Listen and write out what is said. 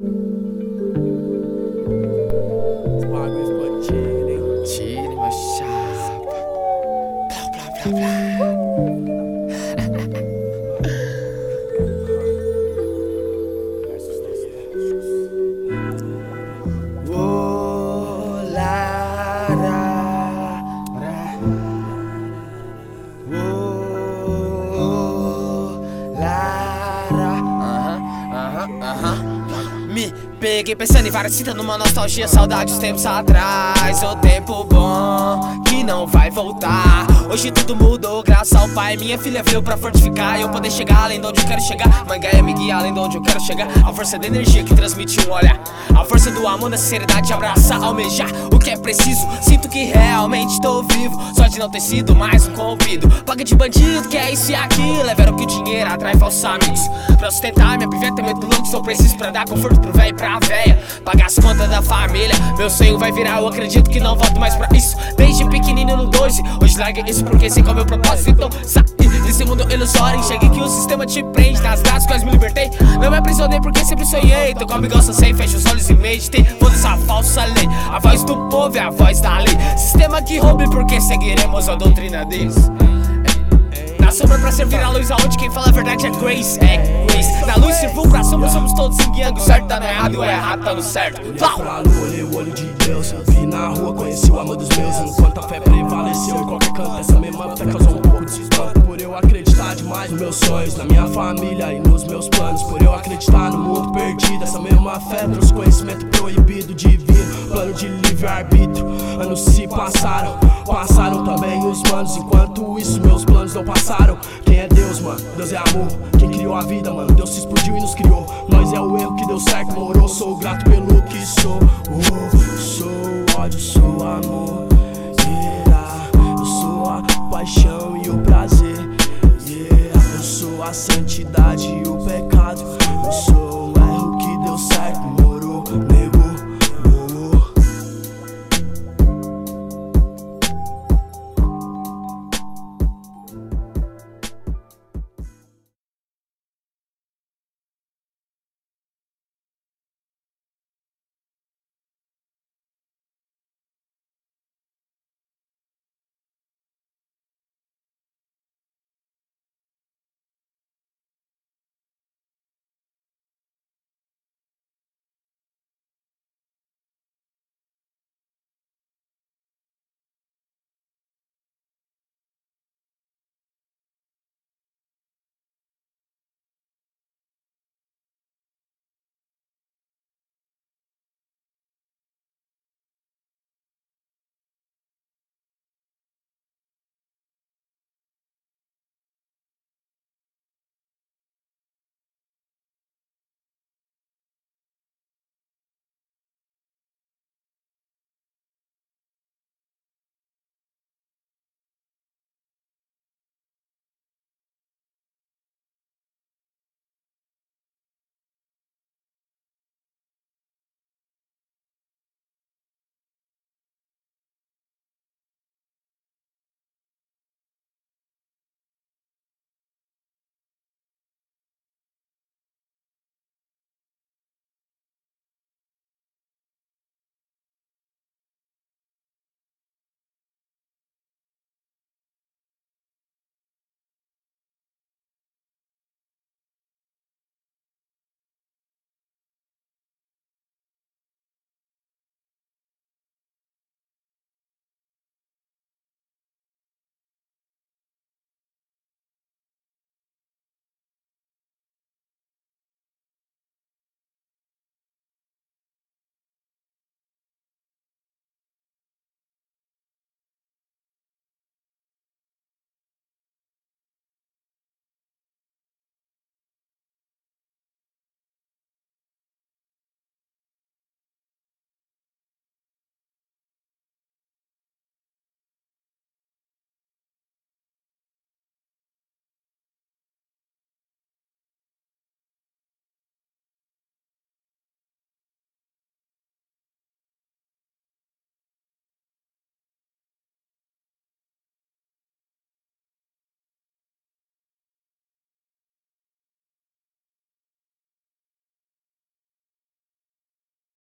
Hein? Tire meu chapa. Blá, blá, blá, blá. Ô, peguei pensando em várias citas numa nostalgia, saudades tempos atrás. O tempo bom que não vai voltar. Hoje tudo mudou, graças ao pai. Minha filha veio pra fortificar. E eu poder chegar além de onde eu quero chegar. Mangaia me guia além de onde eu quero chegar. A força da energia que transmite um olhar. A força do amor, da sinceridade, abraçar, almejar o que é preciso. Sinto que realmente tô vivo. Só de não ter sido mais um convido. Paga de bandido, que é isso e aquilo. É ver que o dinheiro atrai falsos amigos. Pra sustentar minha piveta, muito louco. Sou preciso pra dar conforto pro velho e pra véia. Pagar as contas da família. Meu sonho vai virar, eu acredito que não volto mais pra isso. Desde pequenino no 12. Hoje larga isso porque sei qual é o meu propósito. Então saí desse mundo ilusório. Enxerguei que o sistema te prende nas graças, quase me libertei. Não me aprisionei porque sempre sonhei. Tô com a amigão sem, fecho os olhos e meditei. Foda essa falsa lei. A voz do povo é a voz da lei. Sistema que roube porque seguiremos a doutrina deles. Sombra pra servir a luz, aonde quem fala a verdade é Grace, é Grace. Na luz sirvo pra sombra, somos todos em. Certo tá no errado e o errado tá no certo. Plau! Pra lua, olhei o olho de Deus. Vi na rua, conheci Acreditar no mundo perdido, essa mesma fé trouxe conhecimento proibido, divino. Plano de livre-arbítrio. Anos se passaram, passaram também os manos. Enquanto isso, meus planos não passaram. Quem é Deus, mano? Deus é amor. Quem criou a vida, mano? Deus se explodiu e nos criou. Nós é o erro que deu certo, morou. Sou grato pelo